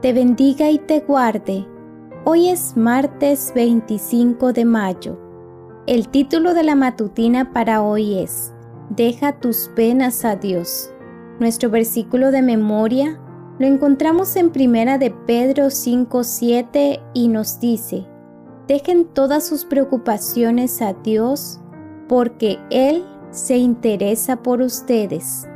te bendiga y te guarde. Hoy es martes 25 de mayo. El título de la matutina para hoy es Deja tus penas a Dios. Nuestro versículo de memoria lo encontramos en Primera de Pedro 5:7 y nos dice: Dejen todas sus preocupaciones a Dios, porque Él se interesa por ustedes.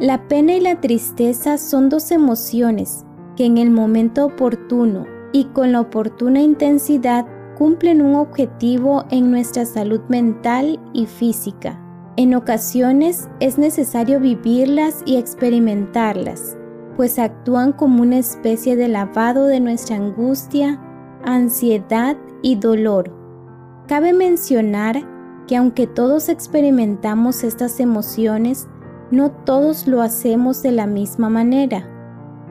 La pena y la tristeza son dos emociones que en el momento oportuno y con la oportuna intensidad cumplen un objetivo en nuestra salud mental y física. En ocasiones es necesario vivirlas y experimentarlas, pues actúan como una especie de lavado de nuestra angustia, ansiedad y dolor. Cabe mencionar que aunque todos experimentamos estas emociones, no todos lo hacemos de la misma manera.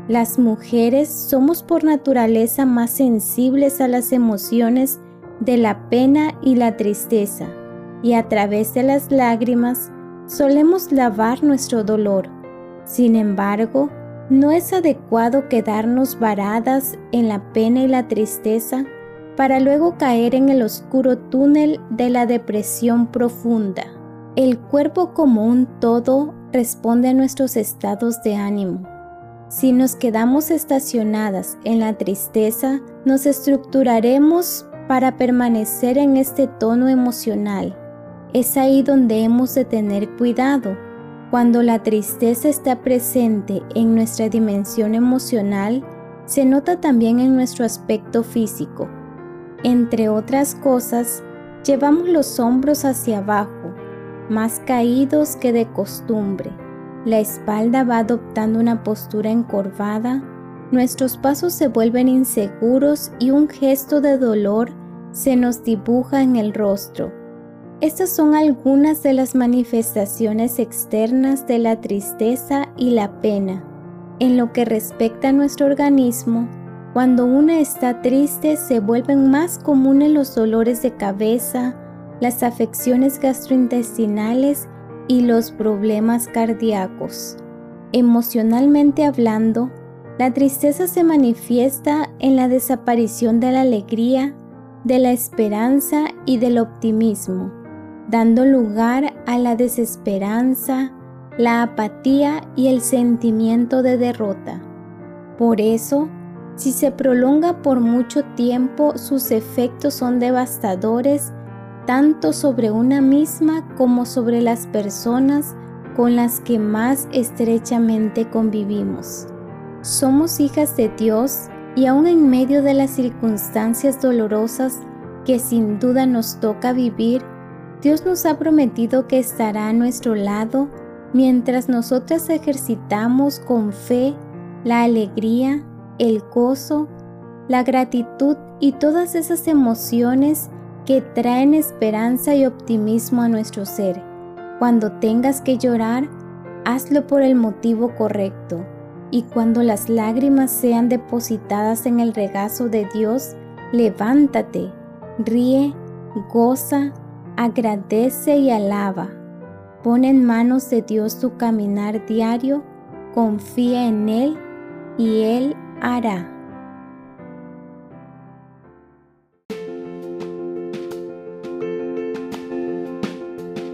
Las mujeres somos por naturaleza más sensibles a las emociones de la pena y la tristeza, y a través de las lágrimas solemos lavar nuestro dolor. Sin embargo, no es adecuado quedarnos varadas en la pena y la tristeza para luego caer en el oscuro túnel de la depresión profunda. El cuerpo como un todo responde a nuestros estados de ánimo. Si nos quedamos estacionadas en la tristeza, nos estructuraremos para permanecer en este tono emocional. Es ahí donde hemos de tener cuidado. Cuando la tristeza está presente en nuestra dimensión emocional, se nota también en nuestro aspecto físico. Entre otras cosas, llevamos los hombros hacia abajo, más caídos que de costumbre. La espalda va adoptando una postura encorvada, nuestros pasos se vuelven inseguros y un gesto de dolor se nos dibuja en el rostro. Estas son algunas de las manifestaciones externas de la tristeza y la pena. En lo que respecta a nuestro organismo, cuando una está triste se vuelven más comunes los dolores de cabeza, las afecciones gastrointestinales y los problemas cardíacos. Emocionalmente hablando, la tristeza se manifiesta en la desaparición de la alegría, de la esperanza y del optimismo, dando lugar a la desesperanza, la apatía y el sentimiento de derrota. Por eso, si se prolonga por mucho tiempo, sus efectos son devastadores tanto sobre una misma como sobre las personas con las que más estrechamente convivimos. Somos hijas de Dios y aún en medio de las circunstancias dolorosas que sin duda nos toca vivir, Dios nos ha prometido que estará a nuestro lado mientras nosotras ejercitamos con fe la alegría, el gozo, la gratitud y todas esas emociones que traen esperanza y optimismo a nuestro ser. Cuando tengas que llorar, hazlo por el motivo correcto. Y cuando las lágrimas sean depositadas en el regazo de Dios, levántate, ríe, goza, agradece y alaba. Pon en manos de Dios tu caminar diario, confía en Él y Él hará.